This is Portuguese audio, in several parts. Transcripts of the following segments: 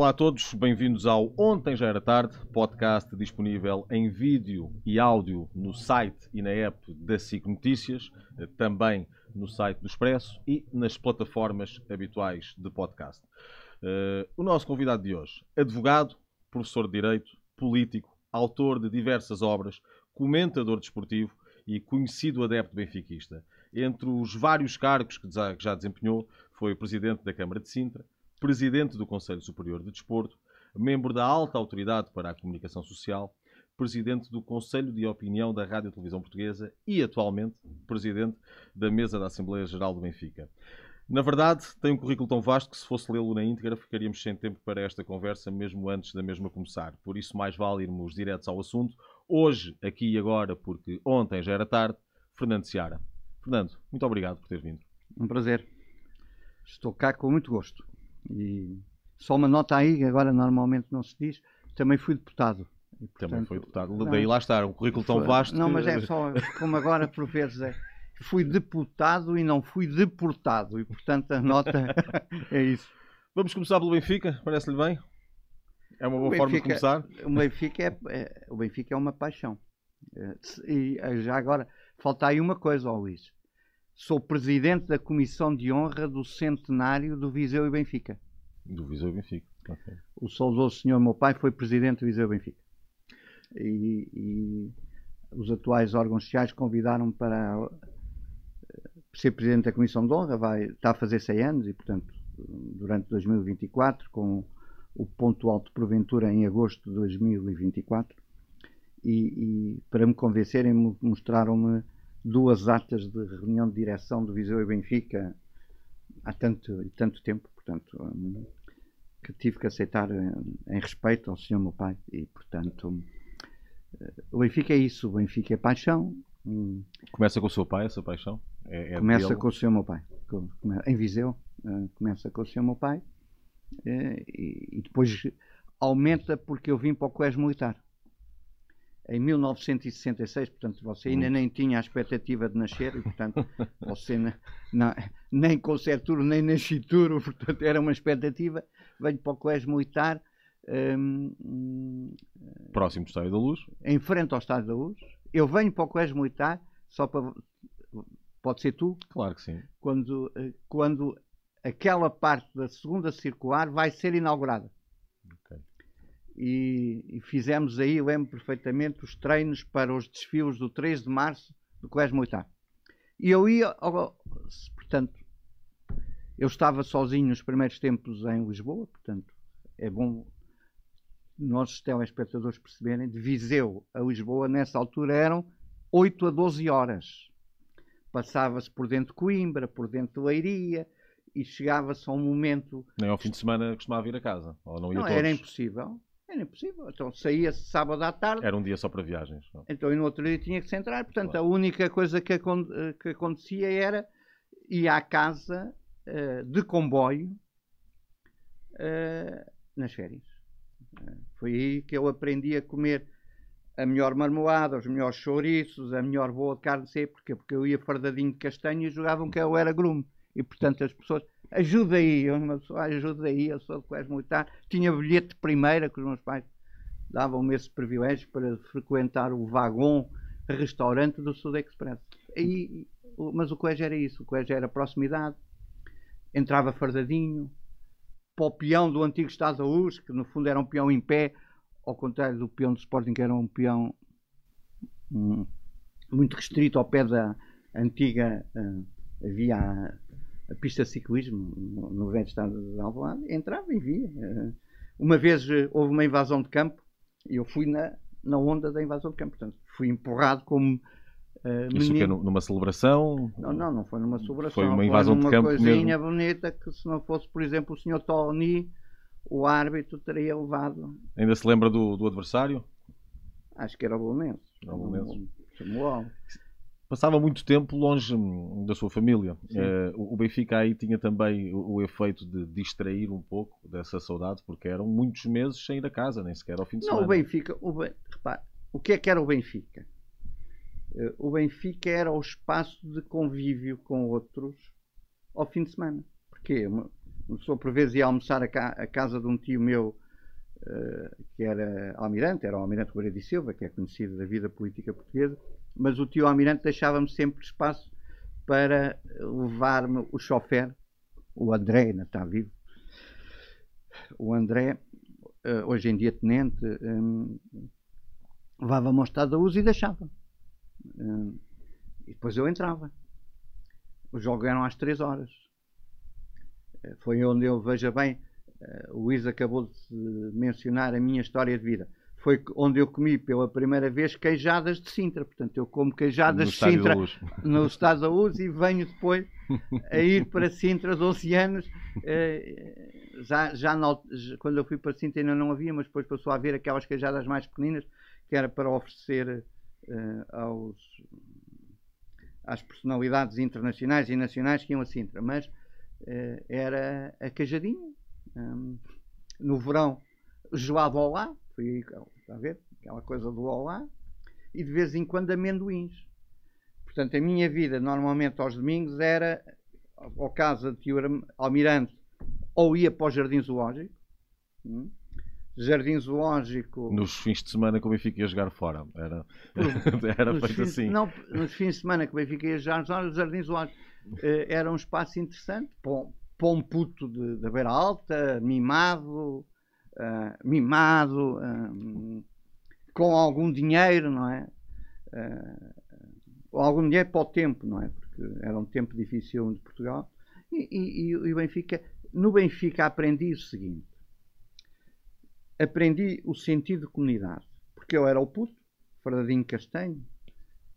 Olá a todos, bem-vindos ao Ontem Já Era Tarde, podcast disponível em vídeo e áudio no site e na app da SIC Notícias, também no site do Expresso e nas plataformas habituais de podcast. Uh, o nosso convidado de hoje, advogado, professor de Direito, político, autor de diversas obras, comentador desportivo e conhecido adepto benfiquista. Entre os vários cargos que já desempenhou, foi presidente da Câmara de Sintra, presidente do Conselho Superior de Desporto, membro da Alta Autoridade para a Comunicação Social, presidente do Conselho de Opinião da Rádio e Televisão Portuguesa e, atualmente, presidente da Mesa da Assembleia Geral do Benfica. Na verdade, tem um currículo tão vasto que, se fosse lê-lo na íntegra, ficaríamos sem tempo para esta conversa, mesmo antes da mesma começar. Por isso, mais vale irmos diretos ao assunto. Hoje, aqui e agora, porque ontem já era tarde, Fernando Seara. Fernando, muito obrigado por ter vindo. Um prazer. Estou cá com muito gosto. E só uma nota aí, agora normalmente não se diz, também fui deputado. E, portanto, também foi deputado. Não, Daí lá está, um currículo tão vasto. Não, que... mas é só como agora por vezes é. Fui deputado e não fui deportado. E portanto a nota é isso. Vamos começar pelo Benfica, parece-lhe bem? É uma boa Benfica, forma de começar? O Benfica é, é, o Benfica é uma paixão. É, e já agora, falta aí uma coisa, ó Luís sou presidente da Comissão de Honra do Centenário do Viseu e Benfica. Do Viseu e Benfica, okay. O saudoso senhor meu pai foi presidente do Viseu e Benfica. E, e os atuais órgãos sociais convidaram-me para eh, ser presidente da Comissão de Honra, vai, está a fazer 100 anos e, portanto, durante 2024, com o ponto alto porventura em agosto de 2024. E, e para me convencerem, mostraram-me duas atas de reunião de direção do Viseu e Benfica há tanto, tanto tempo, portanto, um, que tive que aceitar em, eh, em respeito ao senhor meu pai e, portanto, um, eh, o Benfica é isso, o Benfica é paixão. Um, começa com o seu pai, essa paixão? É, é começa com o senhor meu pai, em Viseu, uh, começa com o senhor meu pai uh, e, e depois aumenta porque eu vim para o colégio militar em 1966, portanto você ainda nem tinha a expectativa de nascer e portanto você na, na, nem com Serturo nem nascituro, portanto era uma expectativa, venho para o colégio militar um, próximo do Estádio da Luz. em frente ao Estádio da Luz. Eu venho para o colégio militar só para pode ser tu? Claro que sim. Quando, eh, quando aquela parte da segunda circular vai ser inaugurada e, e fizemos aí, lembro perfeitamente, os treinos para os desfios do 3 de março do Colégio Militar. E eu ia, portanto, eu estava sozinho nos primeiros tempos em Lisboa, portanto, é bom nossos telespectadores perceberem, de Viseu a Lisboa, nessa altura eram 8 a 12 horas. Passava-se por dentro de Coimbra, por dentro de Leiria, e chegava-se a um momento. Nem ao fim de semana costumava vir a casa? Ou não ia não, todos? era impossível. Era impossível. Então saía sábado à tarde. Era um dia só para viagens. Não? Então e no outro dia tinha que se entrar. Portanto, claro. a única coisa que, que, acontecia era ir à casa uh, de comboio uh, nas férias. Uh, foi aí que eu aprendi a comer a melhor marmoada, os melhores chouriços, a melhor boa de carne seca. Porquê? Porque eu ia fardadinho de castanho e jogavam que eu era grume. E portanto as pessoas ajuda aí, uma pessoa ajuda aí, eu sou do colégio militar, tinha bilhete de primeira, que os meus pais davam-me esse privilégio para frequentar o vagão restaurante do Sud Express. E, mas o colégio era isso, o colégio era proximidade, entrava fardadinho, para o peão do antigo Estado da Luz, que no fundo era um peão em pé, ao contrário do peão do Sporting, que era um peão hum, muito restrito ao pé da antiga uh, havia a pista de ciclismo no velho estado de Alvalade, entrava e via. Eh, uma vez eh, houve uma invasão de campo e eu fui na, na onda da invasão de campo. Portanto, fui empurrado como uh, Isso que é numa celebração? Não, não, não foi numa celebração. Foi uma invasão foi de campo coisinha mesmo. bonita que se não fosse, por exemplo, o senhor Tony, o árbitro teria levado. Ainda se lembra do, do adversário? Acho que era o Bolonense. Era o Bolonense. Passava muito tempo longe hum, da sua família. Uh, o Benfica aí tinha também o, o, efeito de distrair um pouco dessa saudade, porque eram muitos meses sem ir a casa, nem sequer ao fim de Não, semana. o Benfica, o, repare, o que é que era o Benfica? Uh, o Benfica era o espaço de convívio com outros ao fim de semana. Porquê? Uma pessoa por vezes ia almoçar a, ca a casa de um tio meu uh, que era almirante, era o almirante Moreira de Silva, que é conhecido da vida política portuguesa, mas o tio almirante deixava-me sempre espaço para levar-me o chofer, o André, ainda está vivo. O André, uh, hoje em dia tenente, um, levava-me ao estado da uso e deixava. Um, e depois eu entrava. Os jogos eram às 3 horas. Eh, foi onde eu, veja bem, eh, o Luís acabou de mencionar a minha história de vida. Foi onde eu comi pela primeira vez queijadas de Sintra. Portanto, eu como queijadas No de Sintra no Estado da Luz e venho depois a ir para Sintra, 12 anos. eh, Já, já na quando eu fui para Sintra ainda não havia, mas depois passou a haver aquelas queijadas mais pequeninas que era para oferecer eh, aos, às personalidades internacionais e nacionais que iam a Sintra. Mas eh, era a queijadinha. hum, no verão, gelado ao lá, foi está a ver? Aquela coisa do ao lá. E de vez em quando amendoins. Portanto, a minha vida normalmente aos domingos era ao casa de tio Almirante ou ia para o Jardim Zoológico. hum, Jardim Zoológico. Nos fins de semana que o Benfica ia jogar fora. Era, era feito fins, assim. Não, nos fins de semana que o Benfica ia já os Jardins Zoológicos eh, era um espaço interessante para, um- para um puto de- da beira alta, mimado, ah, mimado, ah, com algum dinheiro, não é? Ou algum dinheiro para o tempo, não é? Porque era um tempo difícil de Portugal. E, e- e o Benfica, no Benfica aprendi o seguinte: aprendi o sentido de comunidade. Porque eu era o puto, fardadinho castanho,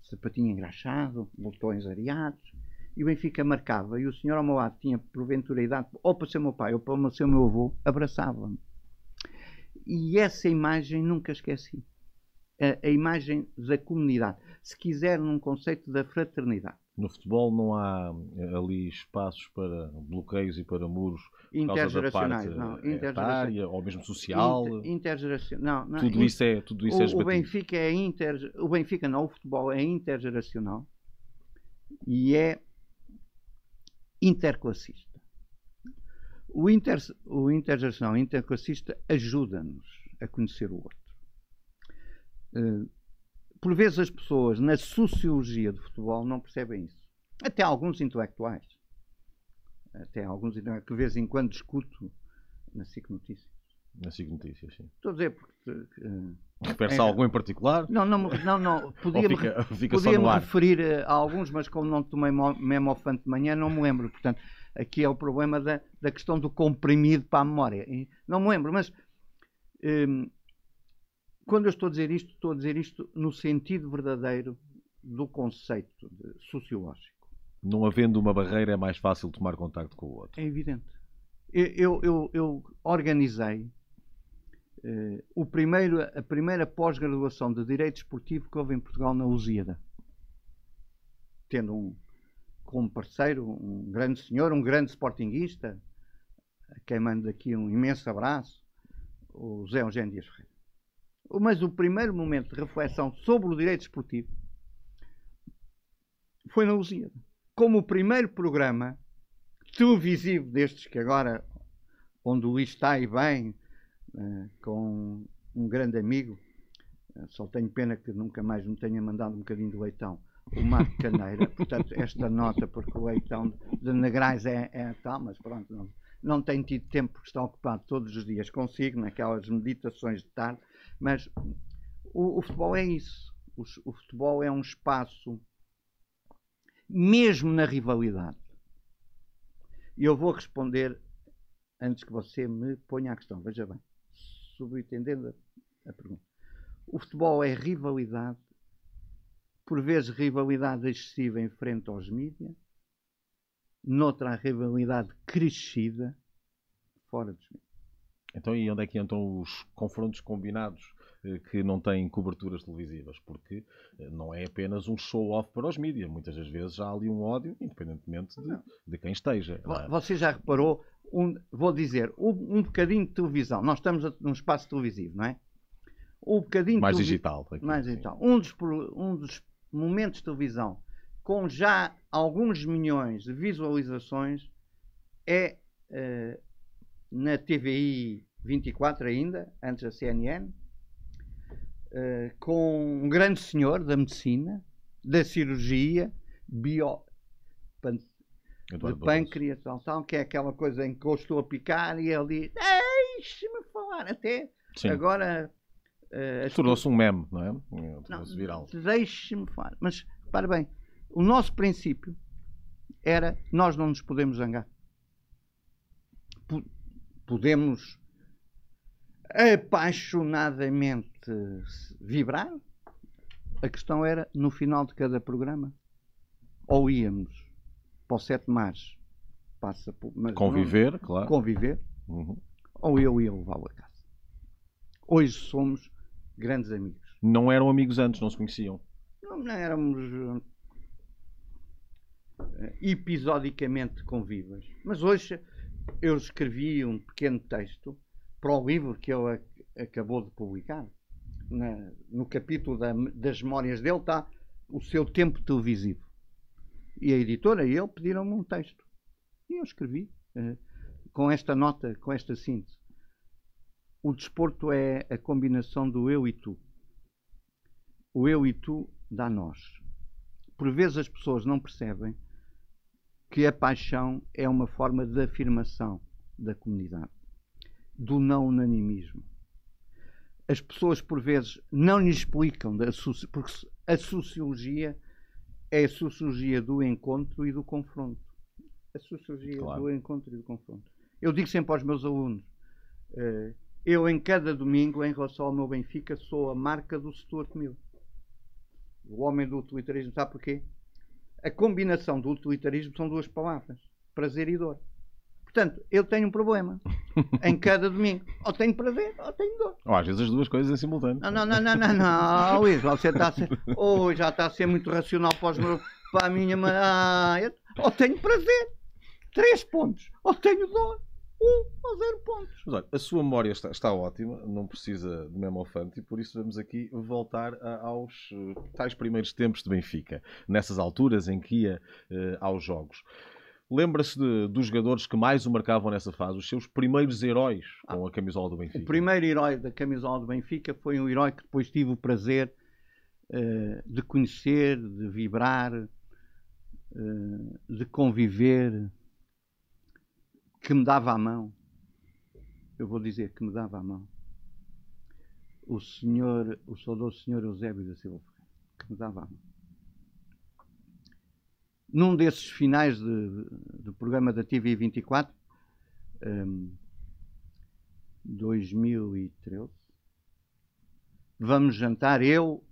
sapatinho engraxado, botões areados, e o Benfica marcava, e o senhor ao meu lado tinha porventura idade, ou para ser meu pai, ou para ser meu avô, abraçava-me. E essa imagem nunca esqueci. A, a imagem da comunidade. Se quiser, num conceito da fraternidade. No futebol não há eh, ali espaços para bloqueios e para muros Intergeracionais. Não, eh, intergeracionais. ou mesmo social. Inter- intergeracional. Não, tudo isso é, tudo isso é o, o esbatido. Benfica é inter, o Benfica não, o futebol é intergeracional e é interclassista. O, inter, o intergeracional, interclassista ajuda-nos a conhecer o outro. Eh, por vezes as pessoas na sociologia do futebol não percebem isso. Até alguns intelectuais. Até alguns intelectuais que de vez em quando discuto na SIC Notícias. Na SIC Notícias, sim. Estou a dizer porque eh, Refere-se É. a algum em particular? não, não, não, não. Podia-me podia referir eh, a alguns, mas como não tomei mo- memofante de manhã, não me lembro. Portanto, aqui é o problema da, da questão do comprimido para a memória. E não me lembro, mas hum, quando eu estou a dizer isto, estou a dizer isto no sentido verdadeiro do conceito sociológico. Não havendo uma barreira, é mais fácil tomar contacto com o outro. É evidente. Eu, eu, eu, organizei eh, o primeiro, a primeira pós-graduação de Direito Esportivo que houve em Portugal na Lusíada. Tendo um, como parceiro um grande senhor, um grande sportinguista, a quem mando aqui um imenso abraço, o José Eugênio Dias Ferreira. Mas o primeiro momento de reflexão sobre o direito esportivo foi na Lusíada. Como o primeiro programa televisivo destes que agora, onde o Luís está aí bem, eh, com um grande amigo, eh, só tenho pena que nunca mais me tenha mandado um bocadinho de leitão, o Marco Caneira, portanto, esta nota, porque o leitão de Negrais é, é tal, mas pronto, não, não tenho tido tempo porque está ocupado todos os dias consigo, naquelas meditações de tarde, mas o, o futebol é isso. O, o futebol é um espaço, mesmo na rivalidade. E eu vou responder antes que você me ponha a questão. Veja bem, subentendendo a, a pergunta. O futebol é rivalidade, por vezes rivalidade excessiva em frente aos mídias, noutra a rivalidade crescida fora dos mídias. Então, e onde é que entram os confrontos combinados eh, que não têm coberturas televisivas? Porque eh, não é apenas um show-off para os mídias. Muitas das vezes há ali um ódio, independentemente de, de quem esteja. é? Vo- Você já reparou, um- vou dizer, um, um bocadinho de televisão. Nós estamos num espaço televisivo, não é? Um bocadinho Mais digital. aqui, Mais sim. digital. Um dos, um dos momentos de televisão com já alguns milhões de visualizações é eh, na TVI 24 ainda, antes da CNN, eh, com um grande senhor da medicina, da cirurgia, bio, pan- de pâncreas, tal, tal, que é aquela coisa em que eu estou a picar e ele diz, deixe-me falar, até Sim. agora... eh, Tornou-se um meme, não é? Tornou-se viral. Deixe-me falar. Mas, para bem, o nosso princípio era nós não nos podemos zangar. Po- podemos apaixonadamente vibrar. A questão era, no final de cada programa, ou íamos para o Sete Mares, passa por, Conviver, não- claro. conviver, Uhum. ou eu ia levá-lo a casa. Hoje somos grandes amigos. Não eram amigos antes, não se conheciam. Não, não éramos eh, episodicamente convivas. Mas hoje eu escrevi um pequeno texto para o livro que ele ac- acabou de publicar. Na- no capítulo da- das memórias dele está o seu tempo televisivo. E a editora e ele pediram-me um texto. E eu escrevi eh, com esta nota, com esta síntese. O desporto é a combinação do eu e tu. O eu e tu dá nós. Por vezes as pessoas não percebem que a paixão é uma forma de afirmação da comunidade, do não unanimismo. As pessoas por vezes não lhe explicam, porque a sociologia é a sociologia do encontro e do confronto. A sociologia Claro. do encontro e do confronto. Eu digo sempre aos meus alunos, eh, eu em cada domingo, em relação ao meu Benfica, sou a marca do Stuart Mill. O homem do utilitarismo, sabe porquê? A combinação do utilitarismo são duas palavras: prazer e dor. Portanto, eu tenho um problema em cada domingo. Ou tenho prazer ou tenho dor. Ou às vezes as duas coisas em simultâneo. Não, não, não, não, não, não. Luís, você está a ser. Oh, já está a ser muito racional para, os meus, para a minha. Ah, eu- ou tenho prazer, três pontos. Ou tenho dor, um ou zero pontos. Mas olha, a sua memória está, está ótima, não precisa de memofante e por isso vamos aqui voltar a- aos eh, tais primeiros tempos de Benfica, nessas alturas em que ia eh, aos jogos. Lembra-se de- dos jogadores que mais o marcavam nessa fase, os seus primeiros heróis com a camisola do Benfica? O primeiro herói da camisola do Benfica foi um herói que depois tive o prazer eh, de conhecer, de vibrar, eh, de conviver, que me dava a mão. Eu vou dizer que me dava a mão. O senhor, o saudoso senhor Eusébio da Silva Ferreira, que me dava a mão. Num desses finais de- do programa da TV 24, ehm, 2013. Vamos jantar eu,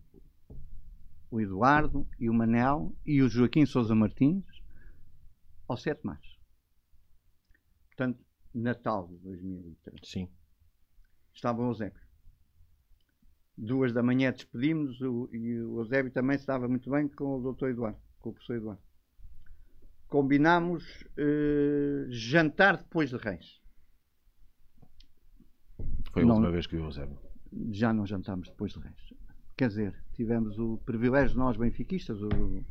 o Eduardo e o Manel e o Joaquim Sousa Martins ao Sete Mares. Portanto, Natal de 2013. Sim. Estava o Eusébio. Duas da manhã despedimos o, e o Eusébio também estava muito bem com o Dr. Eduardo, com o professor Eduardo. Combinámos eh, jantar depois de Reis. Foi a Não- última vez que viu o Eusébio. já não jantámos depois de reis. Quer dizer, tivemos o privilégio, nós benfiquistas, o-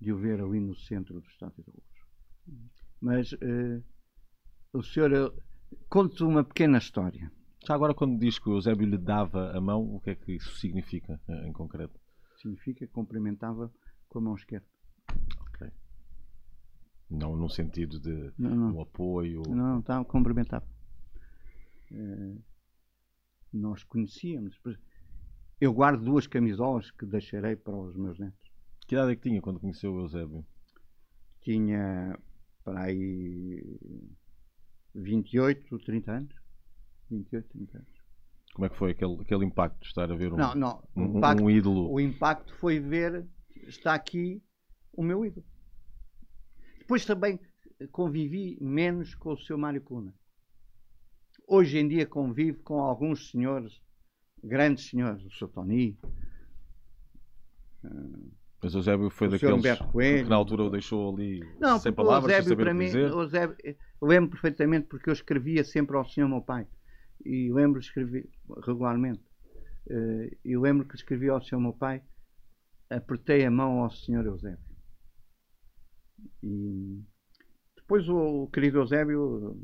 de o ver ali no centro do Estádio da Luz. Mas eh, o senhor eh, conta uma pequena história. Já agora, quando diz que o Eusébio lhe dava a mão, o que é que isso significa eh, em concreto? Significa que cumprimentava com a mão esquerda. Não no sentido de Não, não. um apoio. Não, não, estava cumprimentava. Eh, nós conhecíamos. Eu guardo duas camisolas que deixarei para os meus netos. Que idade é que tinha quando conheceu o Eusébio? tinha para aí 28, 30 anos. 28, 30 anos. Como é que foi aquele, aquele impacto de estar a ver um, Não, não. Um- impacto, um ídolo? o impacto foi ver, está aqui o meu ídolo. Depois também convivi menos com o seu Mário Cuna. Hoje em dia convivo com alguns senhores, grandes senhores, o Sr. Tony, Mas o Eusébio foi O daqueles Coelho. que na altura o deixou ali Não, sem palavras, sem Eusébio, para mim, dizer. o Eusébio, eu lembro perfeitamente porque eu escrevia sempre ao senhor meu pai. E lembro de escrever regularmente. Eh, E lembro que escrevi ao senhor meu pai, apertei a mão ao senhor Eusébio. E Depois o, o querido Eusébio,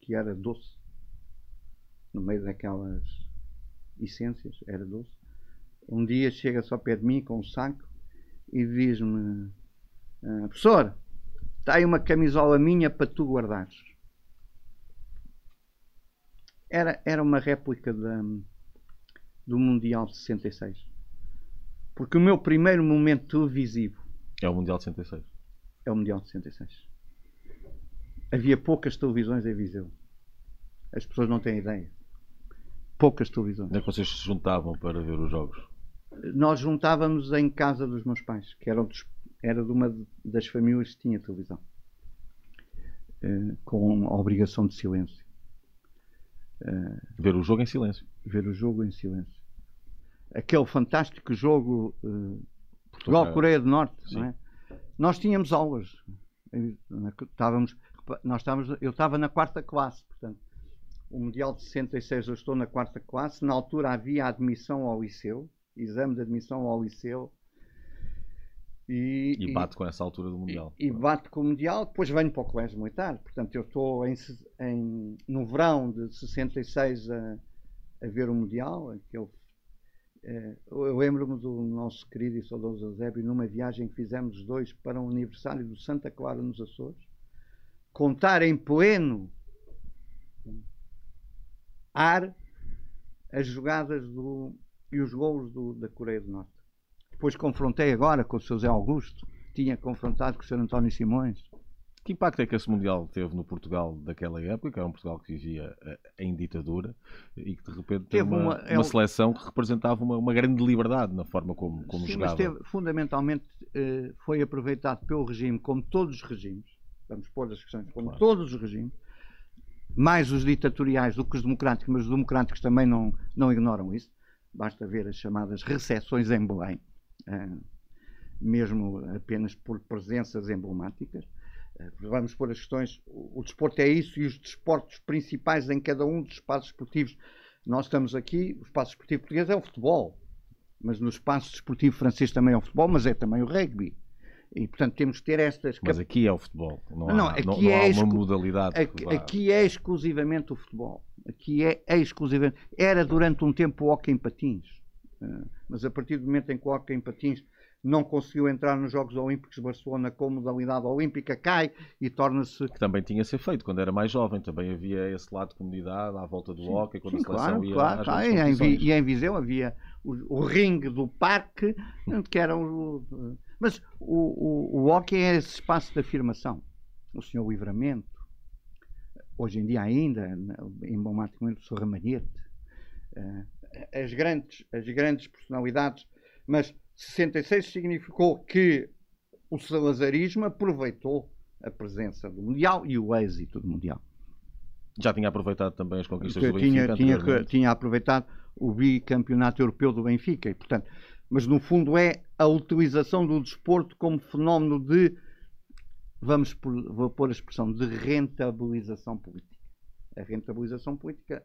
que era doce, no meio daquelas essências, era doce, um dia chega-se ao pé de mim com um saco e diz-me: ah, Professor, está aí uma camisola minha para tu guardares. Era, era uma réplica da, do Mundial de 66. Porque o meu primeiro momento televisivo É o Mundial de 66. é o Mundial de 66. Havia poucas televisões em Viseu. As pessoas não têm ideia. Poucas televisões. Onde é que vocês se juntavam para ver os jogos? Nós juntávamos em casa dos meus pais, que eram dos- era de uma das famílias que tinha televisão. Eh, com a obrigação de silêncio. Ver o jogo em silêncio. Ver o jogo em silêncio. Aquele fantástico jogo eh, Portugal-Coreia do Norte, Sim. não é? Nós tínhamos aulas. Estávamos, nós estávamos, eu estava na quarta classe, portanto, o Mundial de 66 eu estou na quarta classe. Na altura havia admissão ao liceu, exame de admissão ao liceu. E, E bate com essa altura do Mundial. e, e bate com o Mundial, depois venho para o Colégio Militar. Portanto, eu estou em, em- no verão de 66 a, a ver o Mundial. Aquele, eh, eu lembro-me do nosso querido e saudoso Eusébio numa viagem que fizemos os dois para um aniversário do Santa Clara nos Açores. Contar em pleno ar as jogadas do, e os gols do- da Coreia do Norte. Depois confrontei agora com o Sr. Zé Augusto, tinha confrontado com o Sr. António Simões. Que impacto é que esse Mundial teve no Portugal daquela época, que era um Portugal que vivia eh, em ditadura e que de repente teve uma, uma- é uma um- seleção que representava uma, uma grande liberdade na forma como, como Sim, jogava. mas teve, fundamentalmente eh, foi aproveitado pelo regime, como todos os regimes, vamos pôr as questões, como Claro. todos os regimes, mais os ditatoriais do que os democráticos, mas os democráticos também não, não ignoram isso. Basta ver as chamadas recessões em Belém, eh, mesmo apenas por presenças emblemáticas. Eh, Vamos pôr as questões. O, o desporto é isso e os desportos principais em cada um dos espaços esportivos. Nós estamos aqui, o espaço esportivo português é o futebol, mas no espaço desportivo francês também é o futebol, mas é também o rugby. E portanto temos que ter estas Mas aqui é o futebol. Não, Não, há, aqui não, não é há exclu- uma modalidade. Aqui, aqui é exclusivamente o futebol. Aqui é, é exclusivamente. Era durante um tempo o hockey em patins. Eh, mas a partir do momento em que o hockey em patins não conseguiu entrar nos Jogos Olímpicos de Barcelona com modalidade olímpica, cai e torna-se. que também tinha a ser feito quando era mais jovem. Também havia esse lado de comunidade à volta do hockey, quando Sim, a seleção claro, ia claro, claro. E em, e em Viseu havia o, o ringue do parque, que era o. Mas o, o, o hockey é esse espaço de afirmação. O senhor Livramento, hoje em dia ainda, na- emblematicamente o senhor Ramalhete, as grandes, as grandes personalidades, mas 66 significou que o salazarismo aproveitou a presença do Mundial e o êxito do Mundial. Já tinha aproveitado também as conquistas Que do Benfica tinha, tinha, tinha aproveitado o bicampeonato europeu do Benfica. E, portanto, mas no fundo é a utilização do desporto como fenómeno de, vamos por, vou pôr a expressão, de rentabilização política. A rentabilização política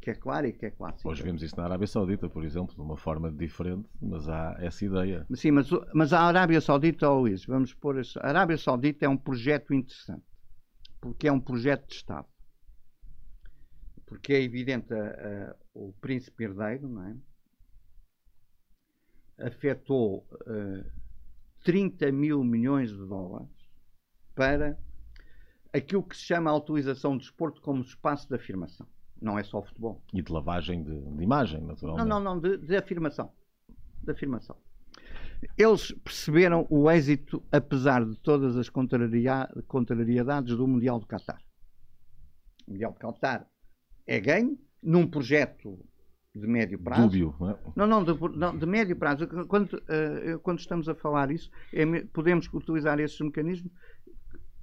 que é clara e que é clássica. Hoje vemos isso na Arábia Saudita, por exemplo, de uma forma diferente, mas há essa ideia. Sim, mas, mas a Arábia Saudita, ó Luís, vamos pôr a, a Arábia Saudita é um projeto interessante, porque é um projeto de Estado. Porque é evidente, a- a- o príncipe herdeiro, não é? Afetou eh, 30 mil milhões de dólares para aquilo que se chama a utilização do desporto como espaço de afirmação. Não é só futebol. E de lavagem de, de imagem, Não, naturalmente. não, não, de, de afirmação. De afirmação. Eles perceberam o êxito, apesar de todas as contrariedades do Mundial do Qatar. O Mundial do Qatar é ganho num projeto de médio prazo. Dúbio, não é? Não, não, de, não, de médio prazo. Quando, eh, quando estamos a falar isso, é podemos utilizar esses mecanismos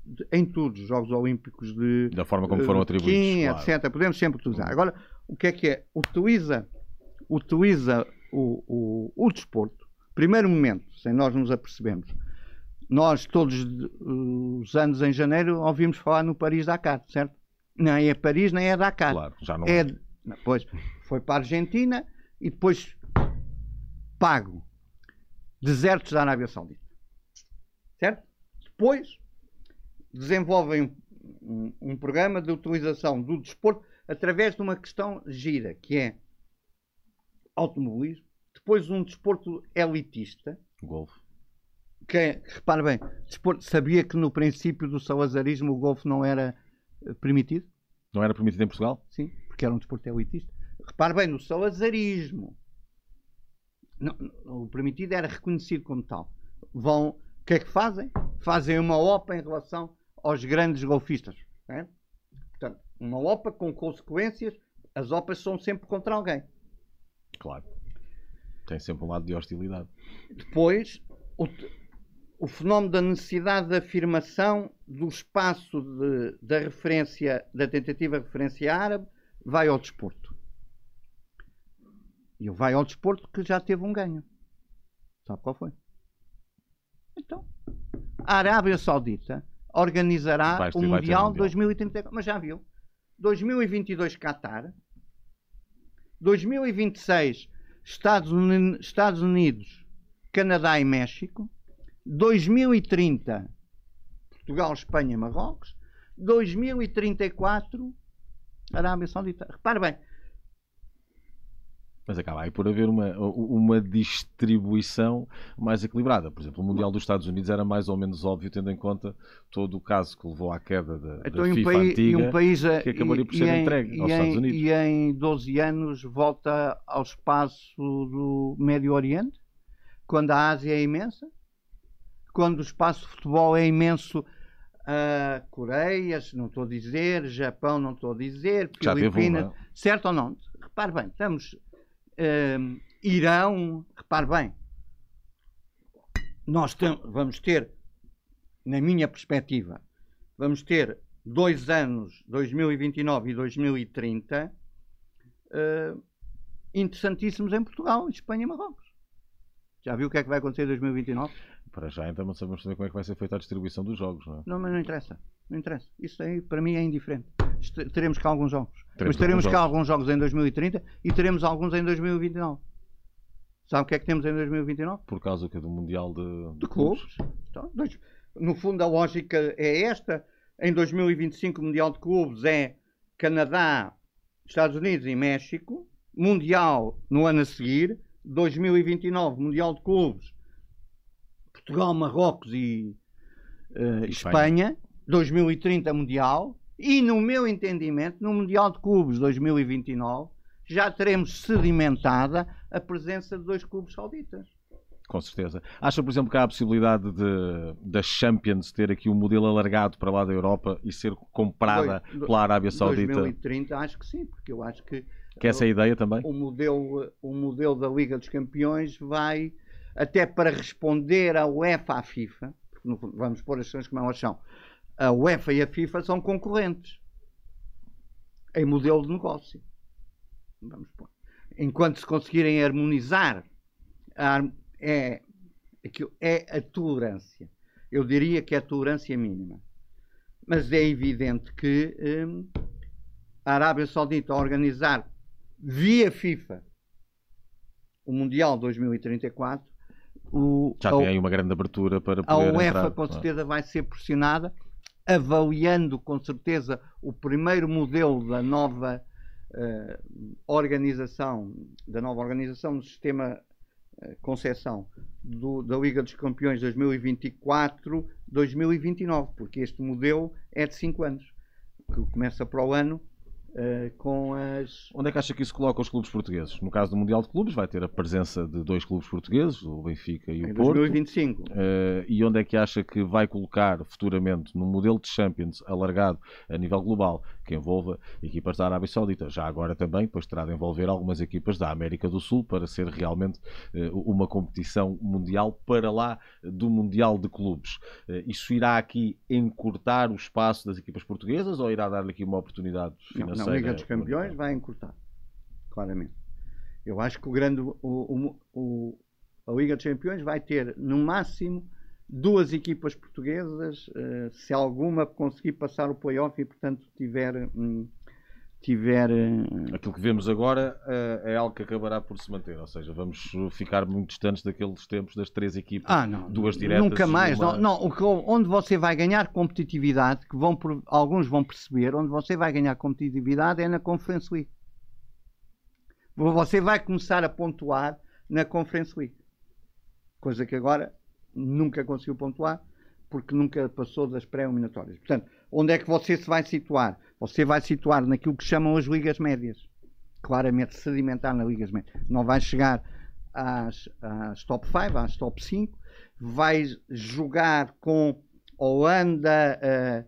de- em todos os Jogos Olímpicos de Da forma como foram eh, atribuídos. Pequim, claro. etc. Podemos sempre utilizar. Agora, o que é que é? Utiliza, utiliza o, o, o desporto. Primeiro momento, sem nós nos apercebemos. Nós, todos os anos em janeiro, ouvimos falar no Paris-Dakar, certo? Nem é Paris, nem é Dakar. Claro, já não É, depois foi para a Argentina e depois pago. Desertos da Arábia Saudita. Certo? Depois desenvolvem um, um, programa de utilização do desporto através de uma questão gira, que é automobilismo, depois um desporto elitista. Golfe. Que é, repare bem, desporto, sabia que no princípio do salazarismo o golfe não era eh, permitido? Não era permitido em Portugal? Sim, porque era um desporto elitista. Repare bem, no salazarismo. Não, o permitido era reconhecido como tal. Vão, o que é que fazem? Fazem uma OPA em relação aos grandes golfistas. É? Portanto, uma OPA com consequências, as OPAs são sempre contra alguém. Claro. Tem sempre um lado de hostilidade. Depois, o, o fenómeno da necessidade de afirmação do espaço de, da referência, da tentativa de referência árabe, vai ao desporto. E vai ao desporto que já teve um ganho. Sabe qual foi? Então, a Arábia Saudita organizará Vai o Mundial um Mundial. 2034. Mas já viu? 2022 Qatar. 2026 Estados Uni- Estados Unidos, Canadá e México. 2030 Portugal, Espanha e Marrocos. 2034 Arábia Saudita. Repare bem, Mas acaba aí por haver uma, uma distribuição mais equilibrada. Por exemplo, o Mundial dos Estados Unidos era mais ou menos óbvio, tendo em conta todo o caso que levou à queda da, da Então, um, FIFA país, e antiga. um país a- que acabaria por ser em- entregue aos e Estados em- Unidos. E em 12 anos volta ao espaço do Médio Oriente, quando a Ásia é imensa, quando o espaço de futebol é imenso. a Coreias, não estou a dizer, Japão, não estou a dizer, teve um, Filipinas, é? certo ou não? Repare bem, estamos. Irão, repare bem, nós vamos ter, na minha perspectiva, vamos ter dois anos, 2029 e 2030, eh, interessantíssimos em Portugal, Espanha e Marrocos. Já viu o que é que vai acontecer em 2029? Para já, então, não sabemos também como é que vai ser feita a distribuição dos jogos, não é? Não, mas não interessa. Não interessa. Isso aí, para mim, é indiferente. Teremos cá alguns jogos. Teremos mas teremos alguns cá alguns jogos em 2030 e teremos alguns em 2029. Sabe o que é que temos em 2029? Por causa que do Mundial de, De clubes. Então, dois- no fundo, a lógica é esta. Em 2025, o Mundial de Clubes é Canadá, Estados Unidos e México. Mundial no ano a seguir. 2029, Mundial de Clubes, Portugal, Marrocos e E Espanha. 2030, Mundial. E, no meu entendimento, no Mundial de Clubes 2029, já teremos sedimentada a presença de dois clubes sauditas. Com certeza. Acha, por exemplo, que há a possibilidade de, da Champions ter aqui um modelo alargado para lá da Europa e ser comprada Dois- pela Arábia Saudita? 2030, acho que sim, porque eu acho que Que essa é a ideia também? o modelo, o modelo da Liga dos Campeões vai, até para responder à UEFA à FIFA, vamos pôr as coisas como elas são, a UEFA e a FIFA são concorrentes em modelo de negócio. Vamos pôr. Enquanto se conseguirem harmonizar, é, é a tolerância. Eu diria que é a tolerância mínima. Mas é evidente que hum, a Arábia Saudita a organizar via FIFA o Mundial 2034, o, Já a, tem aí uma grande abertura para a poder UEFA entrar. com certeza vai ser pressionada, avaliando com certeza o primeiro modelo da nova eh, organização, da nova organização do sistema eh, concessão do- da Liga dos Campeões 2024-2029, porque este modelo é de 5 anos, que começa para o ano eh, com as Onde é que acha que isso coloca os clubes portugueses? No caso do Mundial de Clubes, vai ter a presença de dois clubes portugueses, o Benfica e o em Porto. 2025. Eh, e onde é que acha que vai colocar futuramente num modelo de Champions alargado a nível global, que envolva equipas da Arábia Saudita? Já agora também, pois terá de envolver algumas equipas da América do Sul para ser realmente eh, uma competição mundial para lá do Mundial de Clubes. Eh, isso irá aqui encurtar o espaço das equipas portuguesas ou irá dar-lhe aqui uma oportunidade Não, financeira? na Liga dos Campeões vai encurtar, claramente. Eu acho que o grande, o, o- o- a Liga dos Campeões vai ter no máximo duas equipas portuguesas, eh, se alguma conseguir passar o playoff e portanto tiver, hum, tiver. eh, Aquilo que vemos agora eh, é algo que acabará por se manter, ou seja, vamos ficar muito distantes daqueles tempos das três equipas, Ah, não. duas diretas. Nunca mais. uma- Não, não, onde você vai ganhar competitividade, que vão, por- alguns vão perceber, onde você vai ganhar competitividade é na Conference League. Você vai começar a pontuar na Conference League. Coisa que agora nunca conseguiu pontuar, porque nunca passou das pré-eliminatórias. Portanto, onde é que você se vai situar? Você vai situar naquilo que chamam as ligas médias. Claramente sedimentar nas ligas médias. Não vai chegar às, às top 5, às top 5. Vai jogar com Holanda. eh,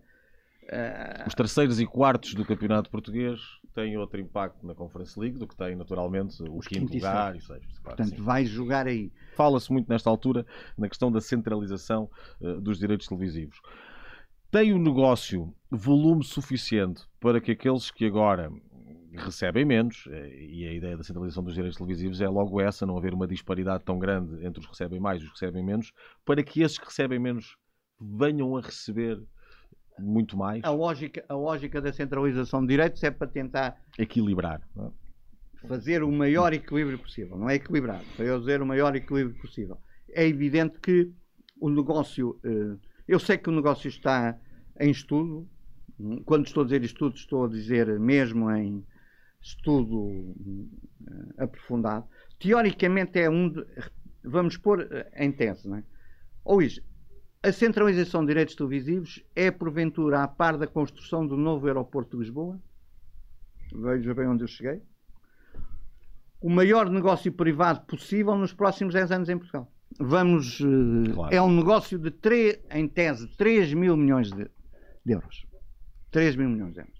eh, Os terceiros e quartos do campeonato português têm outro impacto na Conference League do que tem naturalmente o Os quinto lugar e sexto. Claro, portanto, sim. vai jogar aí. Fala-se muito nesta altura na questão da centralização eh, dos direitos televisivos. Tem o negócio volume suficiente para que aqueles que agora recebem menos, eh, e a ideia da centralização dos direitos televisivos é logo essa, não haver uma disparidade tão grande entre os que recebem mais e os que recebem menos, para que esses que recebem menos venham a receber muito mais, A lógica, a lógica da centralização de direitos é para tentar equilibrar. é? fazer o maior equilíbrio possível. Não é equilibrado, para eu dizer o maior equilíbrio possível. É evidente que o negócio. eh, Eu sei que o negócio está em estudo. Quando estou a dizer estudo, estou a dizer mesmo em estudo eh, aprofundado. Teoricamente é um. de- Vamos pôr eh, em tese, não é? Ou isso, a centralização de direitos televisivos é porventura a par da construção do novo aeroporto de Lisboa? Veja bem onde eu cheguei o maior negócio privado possível nos próximos 10 anos em Portugal. Vamos. eh, Claro. É um negócio de, tre- em tese, 3 mil milhões de, de euros. 3 mil milhões de euros.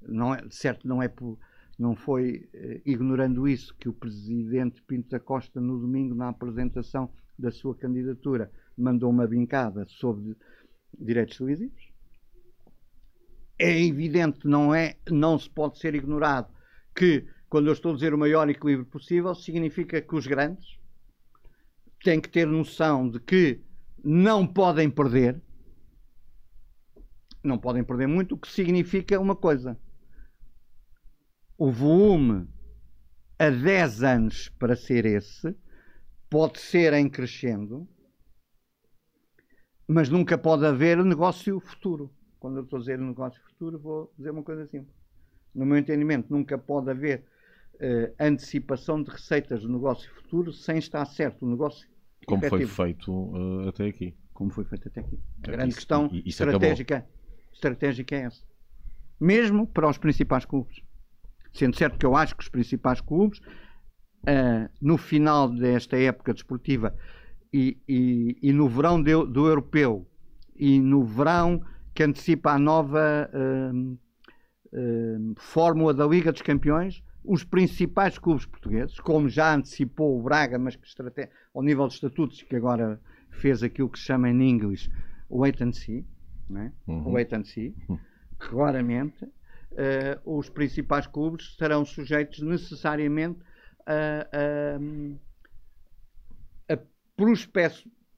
Não é, certo, não é por. Não foi eh, ignorando isso que o presidente Pinto da Costa, no domingo, na apresentação da sua candidatura, mandou uma brincada sobre direitos televisivos. É evidente, não, é, não se pode ser ignorado que, quando eu estou a dizer o maior equilíbrio possível, significa que os grandes têm que ter noção de que não podem perder, não podem perder muito, o que significa uma coisa. O volume a 10 anos para ser esse pode ser em crescendo, mas nunca pode haver negócio futuro. Quando eu estou a dizer negócio futuro, vou dizer uma coisa simples. No meu entendimento, nunca pode haver eh, antecipação de receitas do negócio futuro sem estar certo o negócio Como foi efetivo, feito eh, até aqui. como foi feito até aqui. A É, grande isso- questão isso estratégica, estratégica é essa. Mesmo para os principais clubes. Sendo certo que eu acho que os principais clubes, ah, no final desta época desportiva e, e- e no verão de- do europeu e no verão que antecipa a nova ah, ah, fórmula da Liga dos Campeões, os principais clubes portugueses, como já antecipou o Braga, mas que estrate- ao nível de estatutos, que agora fez aquilo que se chama em inglês wait and see, não é? Uhum. wait and see, claramente, eh, os principais clubes estarão sujeitos necessariamente a, a,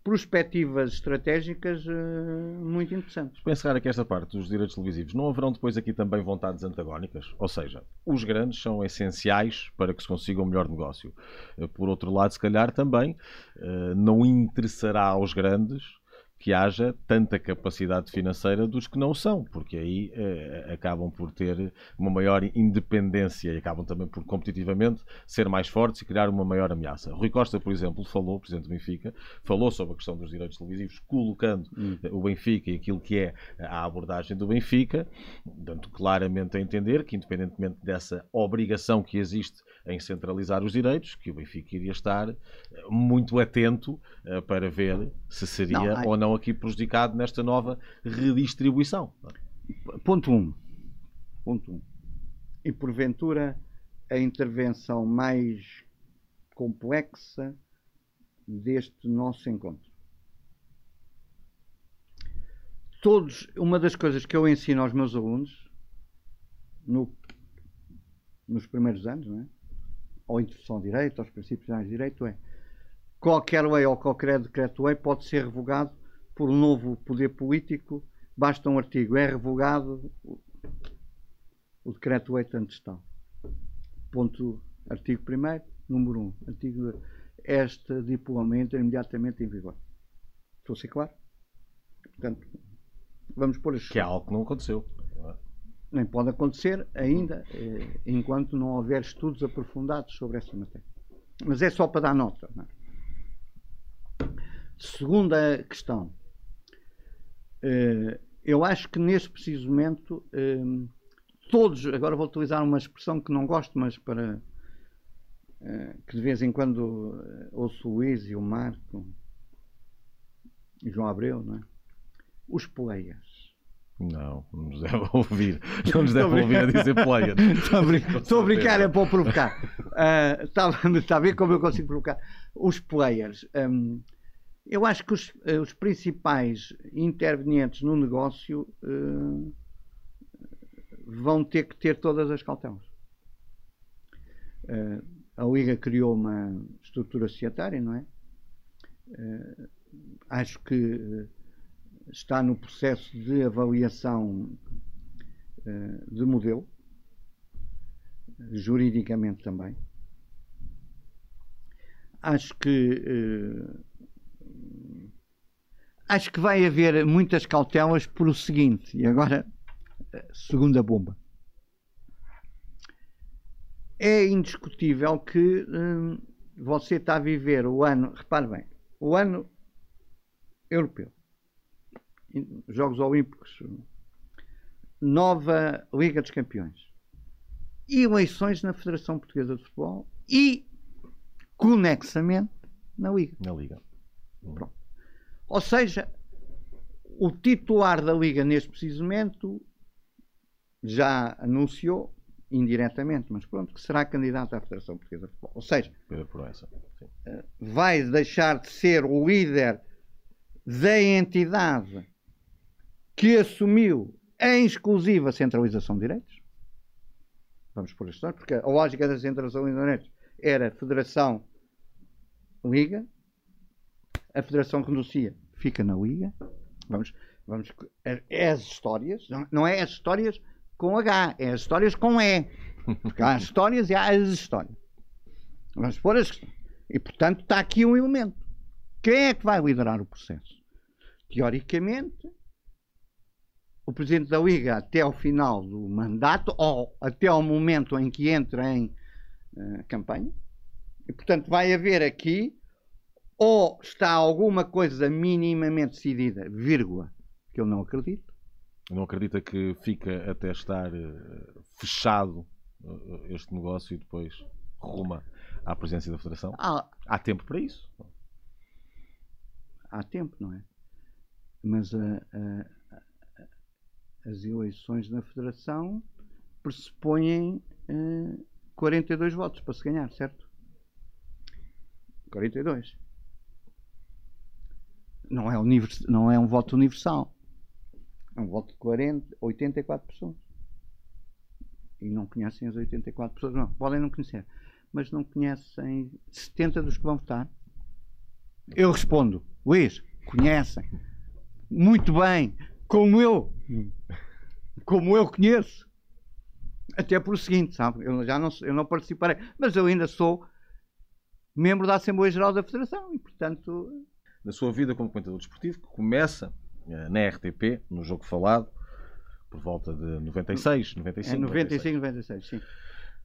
prospectivas estratégicas eh, muito interessantes. Para encerrar aqui esta parte dos direitos televisivos, não haverão depois aqui também vontades antagónicas? Ou seja, os grandes são essenciais para que se consiga um melhor negócio. Eh, Por outro lado, se calhar também eh, não interessará aos grandes que haja tanta capacidade financeira dos que não são, porque aí eh, acabam por ter uma maior independência e acabam também por competitivamente ser mais fortes e criar uma maior ameaça. Rui Costa, por exemplo, falou, o presidente do Benfica, falou sobre a questão dos direitos televisivos, colocando eh, o Benfica e aquilo que é a abordagem do Benfica, dando claramente a entender que, independentemente dessa obrigação que existe em centralizar os direitos, que o Benfica iria estar eh, muito atento eh, para ver se seria Não, ou não aqui prejudicado nesta nova redistribuição. Ponto 1. Um. Ponto 1. Um. E porventura a intervenção mais complexa deste nosso encontro. Todos, uma das coisas que eu ensino aos meus alunos no- nos primeiros anos, não é? ou introdução de direito, aos princípios gerais de direito, é qualquer lei ou qualquer decreto-lei pode ser revogado por um novo poder político, basta um artigo, é revogado, o decreto 8 antes tal. Ponto, artigo 1 número 1. Artigo, este diploma entra imediatamente em vigor. Estou a ser claro? Portanto, vamos pôr as Que é algo que não aconteceu. nem pode acontecer ainda eh, enquanto não houver estudos aprofundados sobre essa matéria. Mas é só para dar nota. é? Segunda questão. Eh, eu acho que neste preciso momento eh, todos, agora vou utilizar uma expressão que não gosto, mas para eh, que de vez em quando eh, ouço o Luís e o Marco e João Abreu, não é? Os players. Não, não nos deve ouvir. Não nos deve ouvir a dizer player. Estou a brincar, estou a brincar, é para provocar. Ah, Está está a ver como eu consigo provocar? Os players. hum, eu acho que os, eh, os principais intervenientes no negócio eh, vão ter que ter todas as cautelas. Eh, a Liga criou uma estrutura societária, não é? Eh, acho que está no processo de avaliação de modelo, juridicamente também. Acho que acho que vai haver muitas cautelas por o seguinte, e agora eh, segunda bomba. É indiscutível que hum, você está a viver o ano, repare bem, o ano europeu, Jogos Olímpicos, nova Liga dos Campeões, eleições na Federação Portuguesa de Futebol e conexamente na Liga. Na Liga. Ou seja, o titular da Liga neste preciso momento já anunciou, indiretamente, mas pronto, que será candidato à Federação Portuguesa de Futebol. Ou seja. Sim. vai deixar de ser o líder da entidade que assumiu em exclusiva a centralização de direitos. Vamos por história, porque a lógica da centralização de direitos era Federação Liga, a Federação renuncia, fica na Liga. Vamos, vamos, é, é as histórias, não, não é as histórias com H, é as histórias com E. Porque há as histórias e há as histórias. Vamos pôr as. E portanto está aqui um elemento. Quem é que vai liderar o processo? Teoricamente, o Presidente da Liga até ao final do mandato, ou até ao momento em que entra em eh, campanha. E portanto vai haver aqui ou está alguma coisa minimamente decidida, vírgula, que eu não acredito. Não acredita que fica até estar eh, fechado eh, este negócio e depois ruma à presidência da Federação? Há, Há tempo para isso? há tempo, não é? Mas ah, ah, ah, as eleições na Federação pressupõem ah, 42 votos para se ganhar, certo? 42. Não é, univers, não é um voto universal. É um voto de 40, 84 pessoas. E não conhecem as 84 pessoas. Não, podem não conhecer. Mas não conhecem 70 dos que vão votar. Eu respondo, Luís, conhecem. Muito bem. Como eu. Como eu conheço. Até por o seguinte, sabe? Eu já não, eu não participarei. Mas eu ainda sou membro da Assembleia Geral da Federação. E, portanto, Na sua vida como comentador desportivo, que começa eh, na RTP, no jogo falado, por volta de 96, 95. é 95, 96, sim.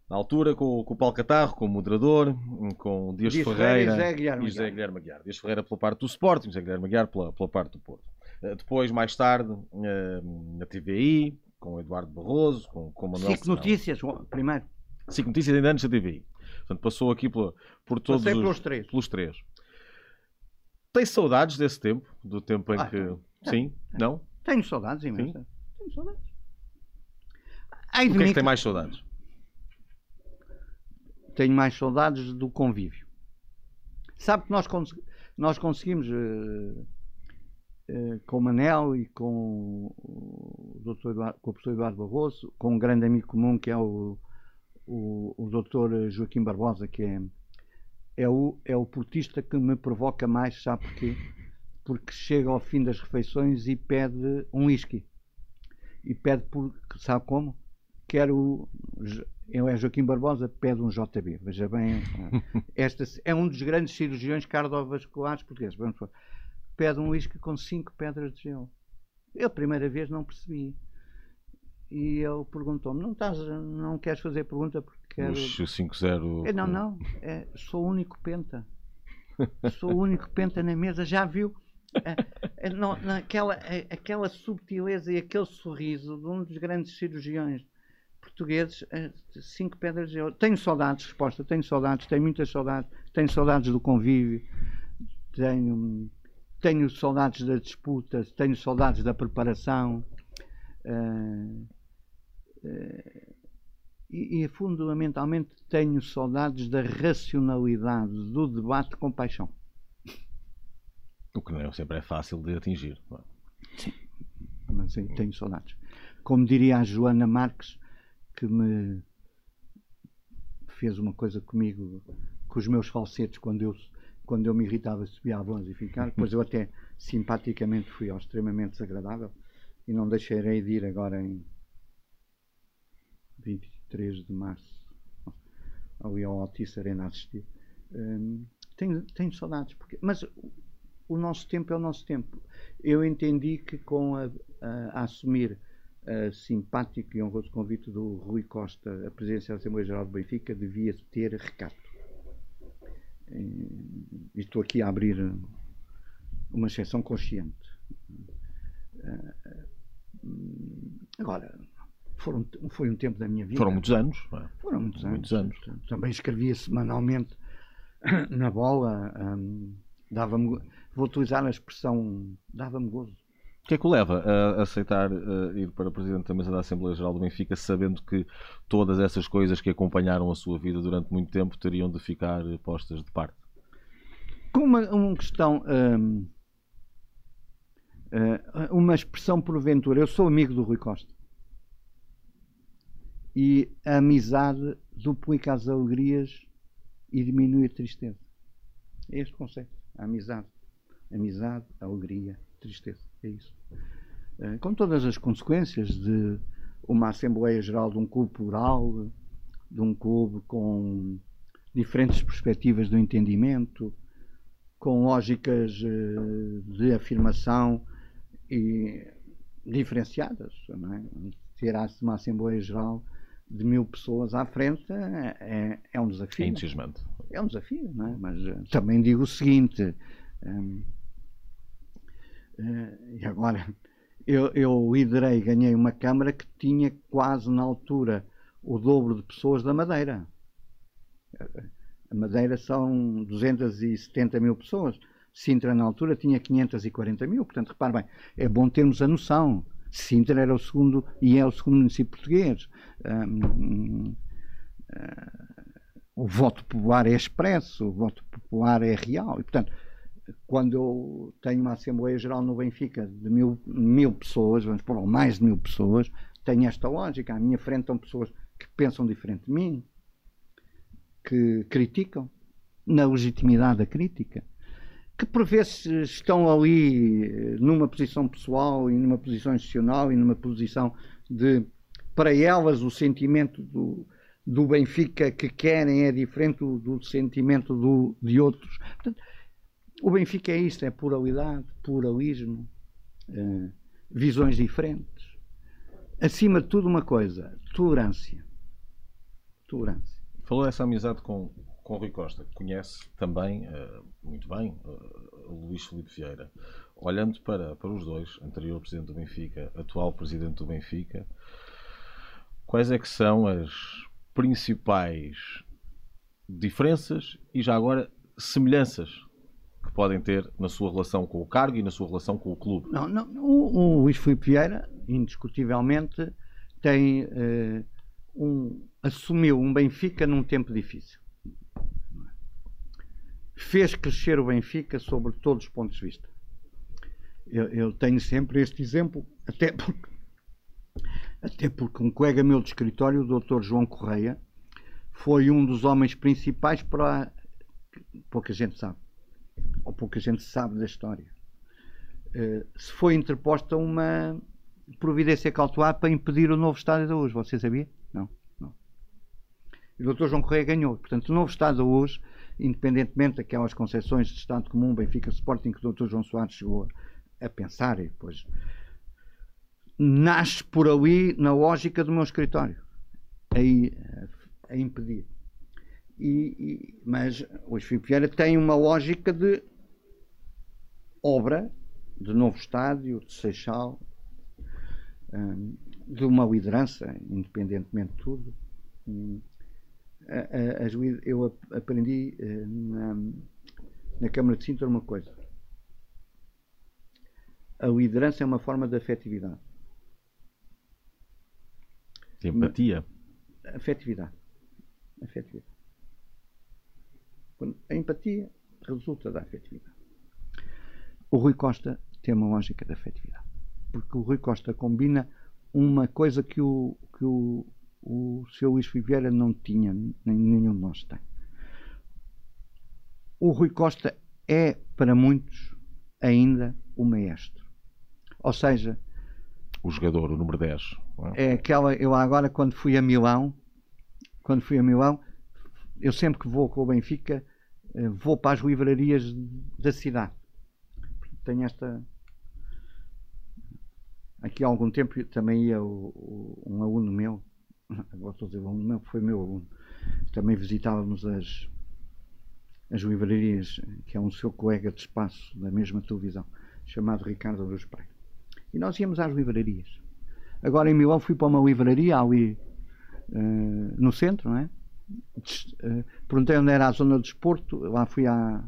Na altura, com, com o Paulo Catarro como moderador, com Dias Dias Ferreira Ferreira e José Guilherme e José. Guilherme Aguiar. Dias Ferreira pela parte do Sporting, José Guilherme Aguiar pela, pela parte do Porto. Eh, Depois, mais tarde, eh, na TVI, com o Eduardo Barroso, com, com o Manuel Cinco notícias, primeiro. Cinco notícias ainda antes da TVI. Portanto, passou aqui pela- por todos Passei os, pelos três. pelos três. Tem saudades desse tempo? Do tempo em Ah, que... tenho. Sim? Não? Tenho saudades imensas. Tenho saudades. Ai O que é que tem mais saudades? tenho mais saudades do convívio. Sabe que nós, cons- nós conseguimos, eh, eh, com o Manel e com o, Dr. Eduardo, com o professor Eduardo Barroso, com um grande amigo comum que é o, o, o Dr. Joaquim Barbosa, que é, é, o, é o portista que me provoca mais, sabe porquê? Porque chega ao fim das refeições e pede um whisky. E pede por, sabe como? quero. Eu é Joaquim Barbosa, pede um JB. Veja bem, esta é um dos grandes cirurgiões cardiovasculares portugueses. Pede um uísque com 5 pedras de gelo. Eu, a primeira vez, não percebi. E ele perguntou-me: não, estás, não queres fazer pergunta porque quero. Os 5-0. É, não, não. É, sou o único penta. Sou o único penta na mesa. Já viu? É, é, não, naquela, é, aquela subtileza e aquele sorriso de um dos grandes cirurgiões portugueses, é, cinco pedras de ouro. Tenho saudades, resposta, tenho saudades, tenho muitas saudades, tenho saudades do convívio, tenho, tenho saudades das disputas, tenho saudades da preparação. Uh, e, e, fundamentalmente tenho saudades da racionalidade do debate com paixão. O que não sempre é fácil de atingir. Sim, mas tenho saudades. Como diria a Joana Marques, que me fez uma coisa comigo, com os meus falsetes, quando eu, quando eu me irritava, subia a voz e ficava. Depois eu até simpaticamente fui ao extremamente desagradável e não deixarei de ir agora em 23 de março ali ao Altice Arena a assistir. Hum, tenho, tenho saudades, porque, mas o nosso tempo é o nosso tempo. Eu entendi que com a, a, a assumir a simpático e honroso convite do Rui Costa à presidência da Assembleia Geral do Benfica, devia ter recato. E estou aqui a abrir uma exceção consciente. Agora, foram, foi um tempo da minha vida. Foram muitos anos. É? Foram muitos anos. Muitos anos. Também escrevia semanalmente na bola. Um, dava-me, vou utilizar a expressão, dava-me gozo. O que é que o leva a aceitar uh, ir para Presidente da Mesa da Assembleia Geral do Benfica, sabendo que todas essas coisas que acompanharam a sua vida durante muito tempo teriam de ficar postas de parte? Com uma, uma questão, um, uh, uma expressão porventura, eu sou amigo do Rui Costa. E a amizade duplica as alegrias e diminui a tristeza. É este conceito. A amizade. Amizade, alegria, tristeza. É isso. Eh, com todas as consequências de uma Assembleia Geral de um clube plural, de um clube com diferentes perspectivas do entendimento, com lógicas eh, de afirmação e diferenciadas. Não é? Terá-se uma Assembleia Geral de mil pessoas à frente é, é um desafio. É entusiasmante. É um desafio, não é? mas eh, também digo o seguinte. Um, uh, e agora, eu, eu liderei, ganhei uma Câmara que tinha quase na altura o dobro de pessoas da Madeira. A Madeira são 270 mil pessoas. Sintra, na altura, tinha 540 mil. Portanto, repare bem, é bom termos a noção. Sintra era o segundo e é o segundo município português. Um, uh, o voto popular é expresso, o voto popular é real. E, portanto, quando eu tenho uma Assembleia Geral no Benfica de mil, mil pessoas, vamos pôr mais de mil pessoas, tenho esta lógica. À minha frente estão pessoas que pensam diferente de mim, que criticam, na legitimidade da crítica, que por vezes estão ali eh, numa posição pessoal e numa posição institucional e numa posição de, para elas, o sentimento do, do Benfica que querem é diferente do, do sentimento do, de outros. Portanto, o Benfica é isto, é pluralidade, pluralismo, eh, visões diferentes. Acima de tudo, uma coisa: tolerância. Tolerância. Falou dessa amizade com, com o Rui Costa, que conhece também, uh, muito bem, uh, Luís Felipe Vieira. Olhando para, para os dois, anterior presidente do Benfica, atual presidente do Benfica, quais é que são as principais diferenças e já agora semelhanças podem ter na sua relação com o cargo e na sua relação com o clube? Não, não o, o Luís Filipe Vieira, indiscutivelmente, tem uh, um, assumiu um Benfica num tempo difícil. Fez crescer o Benfica sobre todos os pontos de vista. Eu, eu tenho sempre este exemplo, até porque, até porque um colega meu de escritório, o Dr. João Correia, foi um dos homens principais para. Pouca gente sabe ou pouca gente sabe da história, uh, se foi interposta uma providência cautelar para impedir o novo estádio da luz. Você sabia? E o Dr. João Correia ganhou. Portanto, o novo Estado hoje, independentemente daquelas concessões de Estado comum, Benfica Sporting, que o Dr. João Soares chegou a, pensar, e depois nasce por ali na lógica do meu escritório, aí a, a impedir. E, e, mas o Filipe Vieira tem uma lógica de obra, de novo estádio, de Seixal, hum, de uma liderança, independentemente de tudo. Hum, eu aprendi eh, na, na Câmara de Sintra uma coisa. A liderança é uma forma de afetividade. De empatia. Afetividade. Afetividade. A empatia resulta da afetividade. O Rui Costa tem uma lógica da afetividade. Porque o Rui Costa combina uma coisa que o, que o, o seu Luís Viveira não tinha, nem nenhum de nós tem. O Rui Costa é, para muitos, ainda o maestro. Ou seja, o jogador, o número 10. É? é aquela, eu agora quando fui a Milão, quando fui a Milão, eu sempre que vou com o Benfica, eh, vou para as livrarias da cidade. Tenho esta. Aqui há algum tempo também ia o, o, um aluno meu, agora estou a dizer aluno meu, foi meu aluno, também visitávamos as, as livrarias, que é um seu colega de espaço da mesma televisão, chamado Ricardo Aruz Pereira. E nós íamos às livrarias. Agora em Milão fui para uma livraria ali uh, no centro, não é? Uh, perguntei onde era a zona de desporto, lá fui à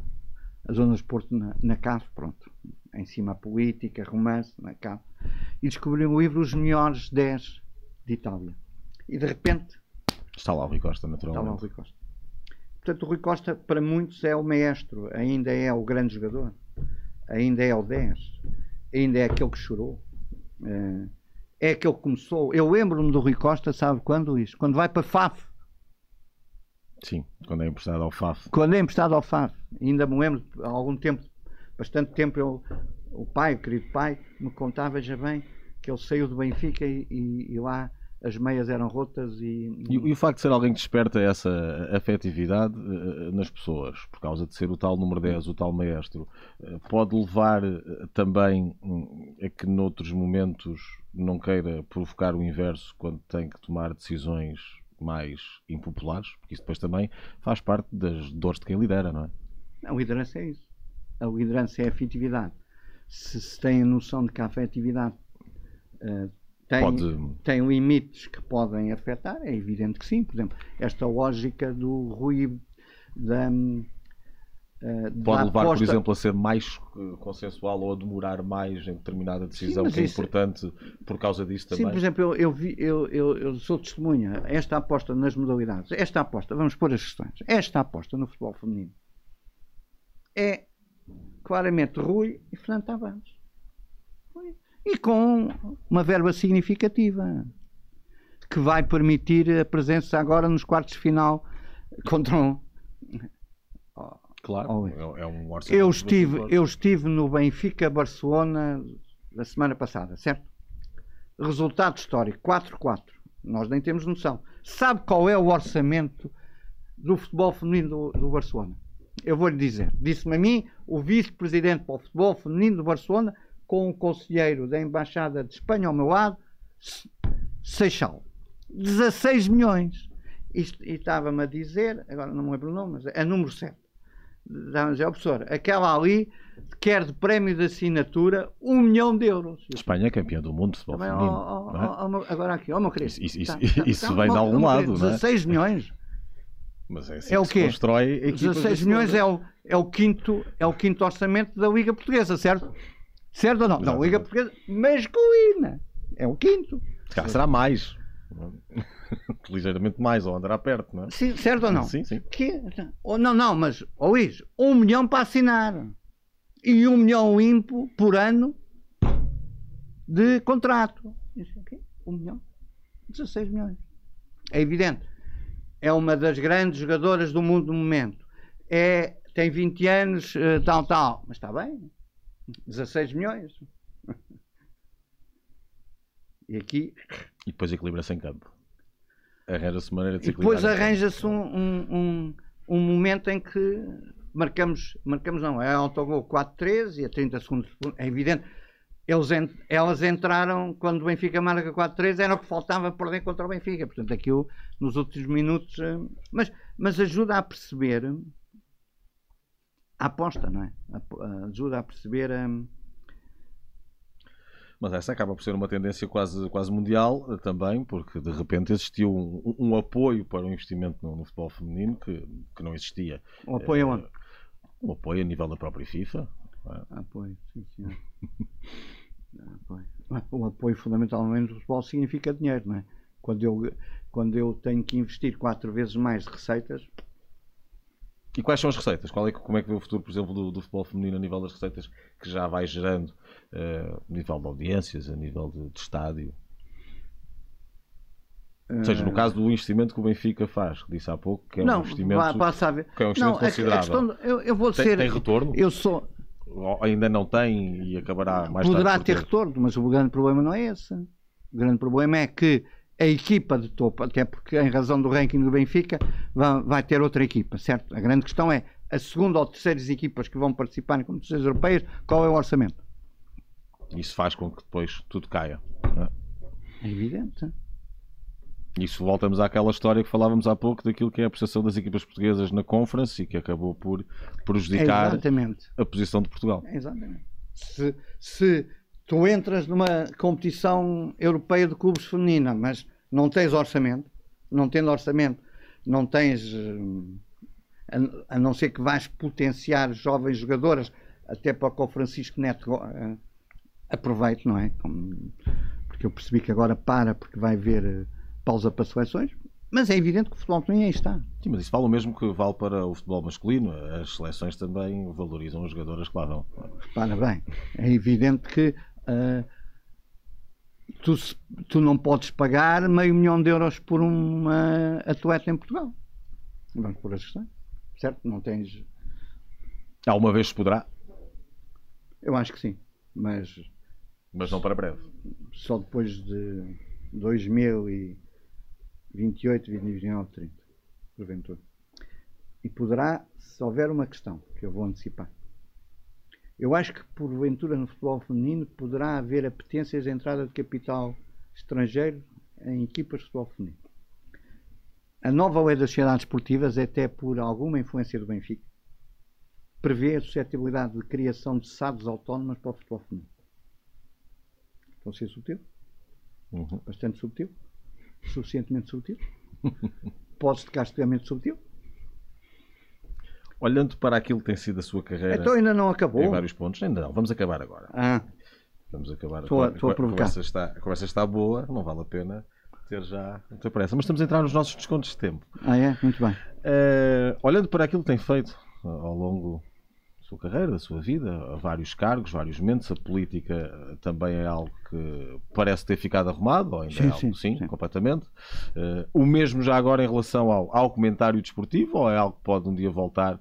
a zona de desporto na, na CAF, pronto. Em cima a política, romance, na CAF. E descobri um livro Os Melhores 10 de Itália. E de repente. Está lá o Rui Costa, naturalmente. Está lá o Rui Costa. Portanto, o Rui Costa, para muitos, é o maestro, ainda é o grande jogador, ainda é o 10, ainda é aquele que chorou. É, é aquele que começou. Eu lembro-me do Rui Costa, sabe quando isso? Quando vai para FAF. Sim, quando é emprestado ao FAF. Quando é emprestado ao FAF. Ainda me lembro, há algum tempo, bastante tempo, eu, o pai, o querido pai, me contava já bem que ele saiu do Benfica e, e, e lá as meias eram rotas e... e... e. o facto de ser alguém que desperta essa afetividade uh, nas pessoas, por causa de ser o tal número 10, o tal maestro, uh, pode levar uh, também um, a que noutros momentos não queira provocar o inverso quando tem que tomar decisões mais impopulares, porque isso depois também faz parte das dores de quem lidera, não é? A liderança é isso. A liderança é a afetividade. Se se tem a noção de que a afetividade tem, Pode... tem limites que podem afetar, é evidente que sim. Por exemplo, esta lógica do ruído da. Uh, Pode levar, aposta... por exemplo, a ser mais uh, consensual ou a demorar mais em determinada decisão sim, que é isso... importante por causa disso também? Sim, por exemplo, eu, eu, vi, eu, eu, eu, sou testemunha. Esta aposta nas modalidades, esta aposta, vamos pôr as questões, esta aposta no futebol feminino é claramente Rui e Fernando Tavares. E com uma verba significativa que vai permitir a presença agora nos quartos de final contra um. Claro, é, é um orçamento. Eu estive, eu estive no Benfica Barcelona da semana passada, certo? Resultado histórico: 4-4. Nós nem temos noção. Sabe qual é o orçamento do futebol feminino do, do Barcelona? Eu vou lhe dizer. Disse-me a mim o vice-presidente para o futebol feminino do Barcelona, com o conselheiro da Embaixada de Espanha ao meu lado, Seixal. 16 milhões. Isto, e estava-me a dizer, agora não me lembro o nome, mas é número 7. Estava a dizer, oh, professor, aquela ali quer de prémio de assinatura um milhão de euros. Espanha é campeã do mundo de futebol Também, feminino. Oh, oh, é? Agora aqui, ó meu querido. Isso, isso, tá, isso, tá, isso tá, vem de algum lado, não é? 16 milhões. Mas é, assim é o quê? constrói 16 milhões é o, é, o quinto, é o quinto orçamento da Liga Portuguesa, certo? Certo ou não? Não, Liga Portuguesa masculina. É o quinto. Cá será mais. Ligeiramente mais, ou andará perto, não é? Sim, certo ou não? Sim, sim. Que, ou não, não, mas, oh Luís, um milhão para assinar. E um milhão limpo por ano de contrato. Um milhão? 16 milhões. É evidente é uma das grandes jogadoras do mundo no momento. É, tem 20 anos, eh, tal, tal. Mas está bem. 16 milhões. E aqui. E depois equilibra-se em campo. arranja-se maneira de E depois arranja-se um, um, um, momento em que marcamos, marcamos não, é autogol 4-3 e a 30 segundos, é evidente, eles, elas entraram quando o Benfica marca 4-3, era o que faltava perder contra o Benfica, portanto aquilo nos últimos minutos, eh, mas, mas ajuda a perceber a aposta, não é? Ajuda a perceber eh, Mas essa acaba por ser uma tendência quase, quase mundial eh, também, porque de repente existiu um, um apoio para o investimento no, no futebol feminino que, que não existia. o apoio onde? Um apoio a nível da própria FIFA. Apoio, sim senhor. apoio. O apoio fundamentalmente do futebol significa dinheiro, não é? Quando eu, quando eu tenho que investir quatro vezes mais de receitas, E quais são as receitas? Qual é, como é que vê o futuro, por exemplo, do, do futebol feminino a nível das receitas que já vai gerando eh, a nível de audiências, a nível de, de estádio? Ou seja, no caso do investimento que o Benfica faz, que disse há pouco, que é um não, investimento, vá- ver. que é um investimento não, considerável. questão- eu, eu vou tem, ser. tem retorno? Eu sou. Ou ainda não tem e acabará mais poderá tarde. por ter retorno, mas o grande problema não é esse. O grande problema é que a equipa de topo, até porque em razão do ranking do Benfica, vai, ter outra equipa, certo? A grande questão é a segunda ou terceiras equipas que vão participar em competições europeias, qual é o orçamento? Isso faz com que depois tudo caia. é? É evidente. Isso voltamos àquela história que falávamos há pouco daquilo que é a prestação das equipas portuguesas na Conference e que acabou por prejudicar a posição de Portugal. Exatamente. Se, se tu entras numa competição europeia de clubes feminina, mas não tens orçamento, não tendo orçamento, não tens, hum, a, não ser que vais potenciar jovens jogadoras, até para o Francisco Neto eh, aproveite, não é? Como- porque eu percebi que agora para porque vai haver eh, pausa para seleções, mas é evidente que o futebol feminino aí está. Sim, mas isso vale o mesmo que vale para o futebol masculino. As seleções também valorizam as jogadoras que lá vão. Repara bem, é evidente que ah, tu, tu não podes pagar meio milhão de euros por uma atleta em Portugal. Vamos por as questões, certo? Não tens. Alguma vez se poderá, Eu acho que sim, mas mas não para breve. só depois de 2028, 2029, 30, porventura. E poderá, se houver uma questão, que eu vou antecipar. Eu acho que, porventura, no futebol feminino, poderá haver apetências de entrada de capital estrangeiro em equipas de futebol feminino. A nova lei das sociedades esportivas, até por alguma influência do Benfica, prevê a suscetibilidade de criação de SADs autónomas para o futebol feminino. Estou a ser sutil? Uhum. bastante subtil, suficientemente subtil, pode ficar extremamente subtil. Olhando para aquilo que tem sido a sua carreira Então ainda não acabou. em vários pontos, ainda não. Vamos acabar agora. Ah, Vamos acabar. Estou a- estou a a, provocar. conversa está, a conversa está boa, não vale a pena ter já muita pressa. Mas estamos a entrar nos nossos descontos de tempo. ah, é? Muito bem. Eh, olhando para aquilo que tem feito ao longo sua carreira, da sua vida, a vários cargos, vários momentos, a política eh, também é algo que parece ter ficado arrumado, ou ainda Sim, é algo, sim, sim, sim. completamente. Eh, o mesmo já agora em relação ao, ao comentário desportivo, ou é algo que pode um dia voltar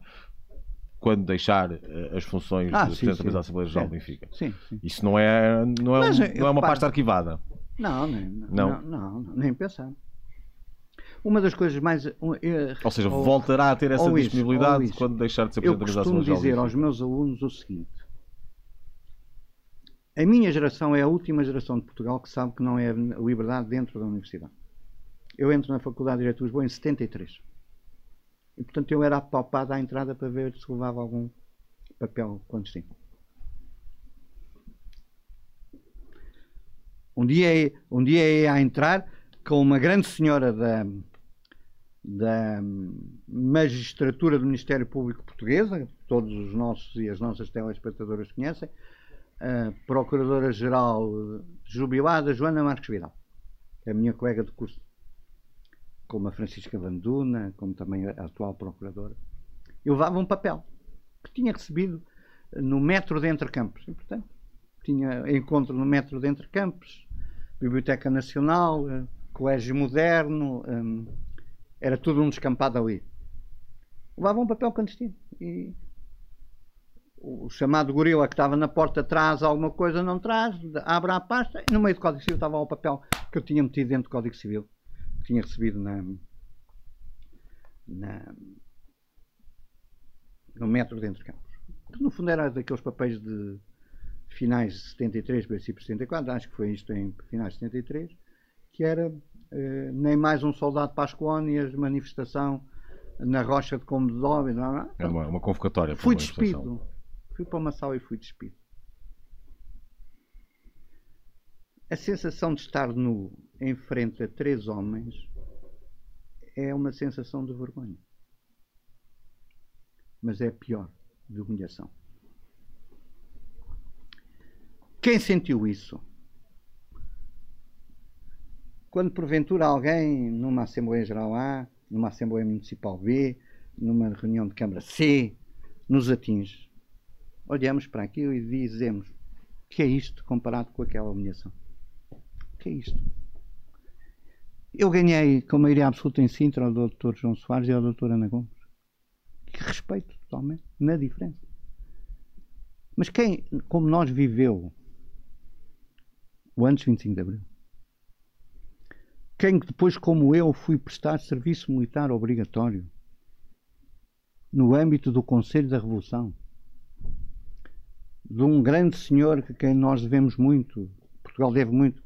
quando deixar eh, as funções Ah, de sim, Presidente da sim. Mesa da Assembleia Geral do Sim. Benfica? Sim, sim. Isso não é, não é, Mas, um- não é uma repara- pasta arquivada. Não, nem, não. Não, não, nem pensar. Uma das coisas mais. um, eh, Ou seja, oh, voltará a ter essa disponibilidade Luís, quando deixar de ser Presidente da costumo dizer aos meus alunos o seguinte: a minha geração é a última geração de Portugal que sabe que não é liberdade dentro da universidade. Eu entro na Faculdade de Direito de Lisboa em 73. E portanto eu era apalpado à entrada para ver se levava algum papel clandestino. Um dia, um dia ia a entrar com uma grande senhora da, da magistratura do Ministério Público Portuguesa, todos os nossos e as nossas telespectadoras conhecem, a Procuradora-Geral jubilada Joana Marques Vidal, é a minha colega de curso, como a Francisca Vanduna, como também a atual Procuradora. Eu levava um papel que tinha recebido no metro de Entre Campos, e, portanto, tinha encontro no metro de Entre Campos, Biblioteca Nacional, eh, Colégio Moderno, hum, era tudo um descampado ali. Levava um papel clandestino. E o chamado gorila que estava na porta traz alguma coisa, não traz, abre a pasta, e no meio do Código Civil estava o papel que eu tinha metido dentro do Código Civil. tinha recebido na, na, no metro de Entre Campos. Que no fundo era daqueles papéis de finais de 73, princípios de 74, acho que foi isto em finais de 73, que era nem mais um soldado para as colónias, manifestação na Rocha de Como de Dóvida. É uma, uma convocatória. Fui despido. Fui para uma sala e fui despido. A sensação de estar nu em frente a três homens é uma sensação de vergonha. Mas é pior, de humilhação. Quem sentiu isso? Quando porventura alguém, numa Assembleia Geral A, numa Assembleia Municipal B, numa reunião de Câmara C, nos atinge, olhamos para aquilo e dizemos: o que é isto comparado com aquela humilhação? O que é isto? Eu ganhei com maioria absoluta em Sintra ao Dr. João Soares e ao Dr. Ana Gomes. Que respeito totalmente, na diferença. Mas quem, como nós, viveu o antes 25 de Abril, quem depois, como eu, fui prestar serviço militar obrigatório no âmbito do Conselho da Revolução, de um grande senhor que quem nós devemos muito, Portugal deve muito,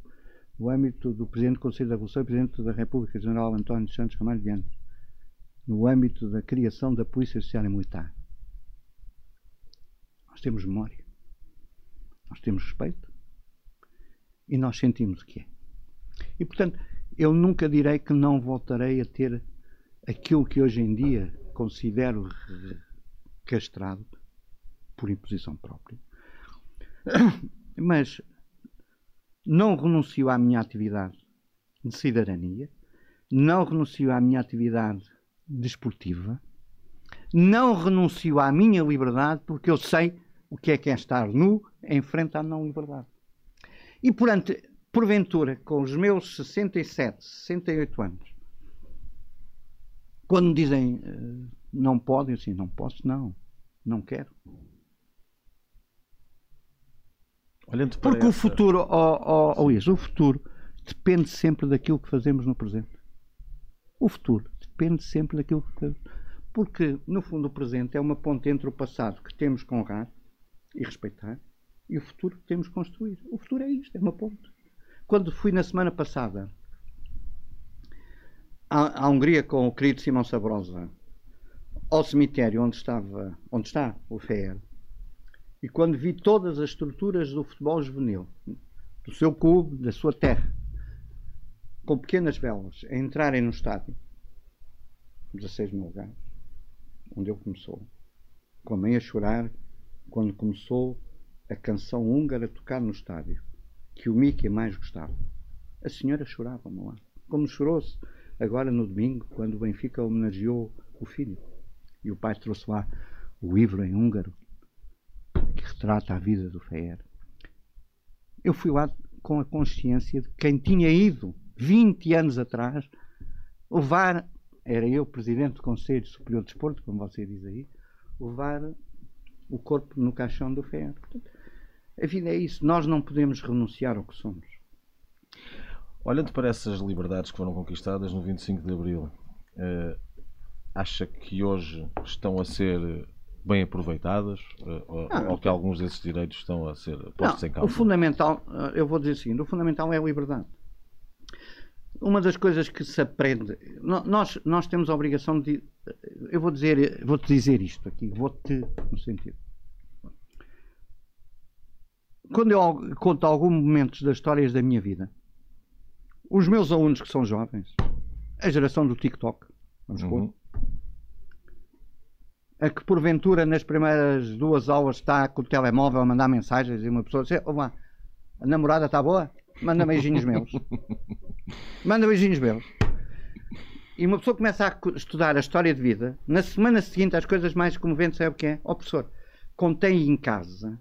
no âmbito do Presidente do Conselho da Revolução e Presidente da República, General António Santos Ramalho Viana, no âmbito da criação da Polícia e Militar. Nós temos memória, nós temos respeito e nós sentimos o que é. E, portanto, eu nunca direi que não voltarei a ter aquilo que hoje em dia considero castrado por imposição própria. Mas não renuncio à minha atividade de cidadania, não renuncio à minha atividade desportiva, não renuncio à minha liberdade porque eu sei o que é que é estar nu em frente à não liberdade. E, portanto, porventura, com os meus 67, 68 anos, quando me dizem uh, não podem, assim, não posso, não, não quero. Olhando Porque para o essa- futuro, oh, oh, oh, Luís, o futuro depende sempre daquilo que fazemos no presente. O futuro depende sempre daquilo que fazemos. Porque, no fundo, o presente é uma ponte entre o passado que temos que honrar e respeitar e o futuro que temos que construir. O futuro é isto, é uma ponte. Quando fui na semana passada à, à Hungria com o querido Simão Sabrosa, ao cemitério onde, estava, onde está o FER, e quando vi todas as estruturas do futebol juvenil, do seu clube, da sua terra, com pequenas velas, a entrarem no estádio, 16 mil lugares, onde ele começou, com a mãe a chorar, quando começou a canção húngara a tocar no estádio, que o Mickey mais gostava. A senhora chorava ao como chorou-se agora no domingo, quando o Benfica homenageou o filho. E o pai trouxe lá o livro em húngaro, que retrata a vida do Feer. Eu fui lá com a consciência de quem tinha ido 20 anos atrás levar, era eu presidente do Conselho Superior de Desporto, como você diz aí, levar o corpo no caixão do Feer. Portanto, a vida é isso. Nós não podemos renunciar ao que somos. Olhando para essas liberdades que foram conquistadas no 25 de Abril, eh, acha que hoje estão a ser bem aproveitadas eh, ou, Não, ou que alguns desses direitos estão a ser postos Não, em o causa? fundamental, eh, eu vou dizer o seguinte, o fundamental é a liberdade. Uma das coisas que se aprende, nós, nós temos a obrigação de, eu vou dizer, vou-te dizer isto aqui, vou-te, no sentido. Quando eu conto alguns momentos das histórias da minha vida, os meus alunos que são jovens, a geração do TikTok, vamos pôr, Uhum. a que porventura nas primeiras duas aulas está com o telemóvel a mandar mensagens e uma pessoa diz, "Ó, vá, a namorada está boa? Manda beijinhos meus. Manda beijinhos meus. E uma pessoa começa a estudar a história de vida, na semana seguinte as coisas mais comoventes é o que é? Ó professor, contém em casa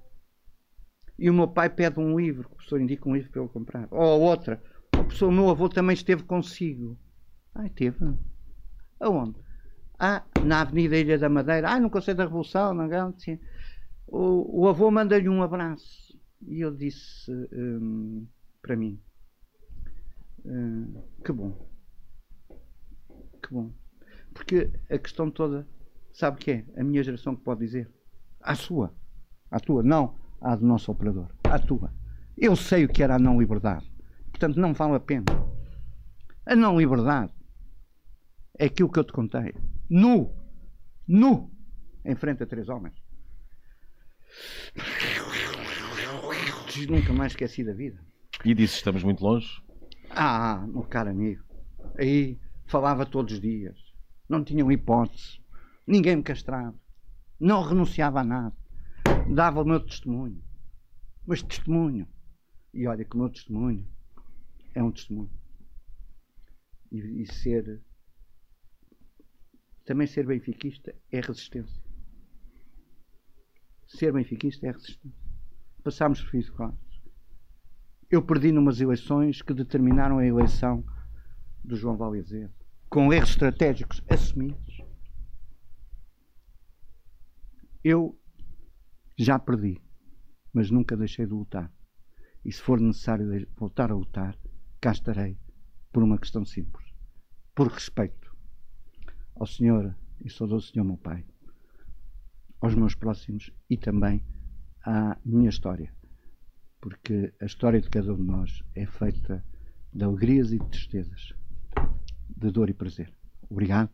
e o meu pai pede um livro, o professor indica um livro para eu comprar. Ou outra, o professor, meu avô também esteve consigo. Ah, teve? Aonde? Ah, na Avenida Ilha da Madeira. Ah, no Conselho da Revolução, na Gância. O, o avô manda-lhe um abraço. E eu disse hum, para mim: hum, Que bom. que bom. Porque a questão toda, sabe o que é? A minha geração que pode dizer. A sua. A tua. Não a do nosso operador. A tua. Eu sei o que era a não liberdade. Portanto, não vale a pena. A não liberdade é aquilo que eu te contei. Nu. Nu. Em frente a três homens. Nunca mais esqueci da vida. E disse estamos muito longe? Ah, meu caro amigo. Aí falava todos os dias. Não tinham hipótese. Ninguém me castrava. Não renunciava a nada. Dava o meu testemunho. Mas testemunho. E olha que o meu testemunho é um testemunho. E, e ser. Também ser benfiquista é resistência. Ser benfiquista é resistência. Passámos por dificuldades. Eu perdi numas eleições que determinaram a eleição do João Valiazeiro, com erros estratégicos assumidos. Eu já perdi, mas nunca deixei de lutar. E se for necessário voltar a lutar, cá estarei por uma questão simples. Por respeito ao Senhor e saudoso Senhor meu Pai, aos meus próximos e também à minha história. Porque a história de cada um de nós é feita de alegrias e de tristezas, de dor e prazer. Obrigado,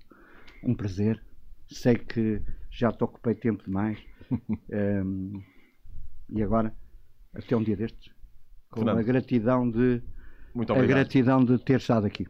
um prazer. Sei que já te ocupei tempo demais. Um, e agora, até um dia destes, com Fernando. a gratidão de Muito a gratidão de ter estado aqui.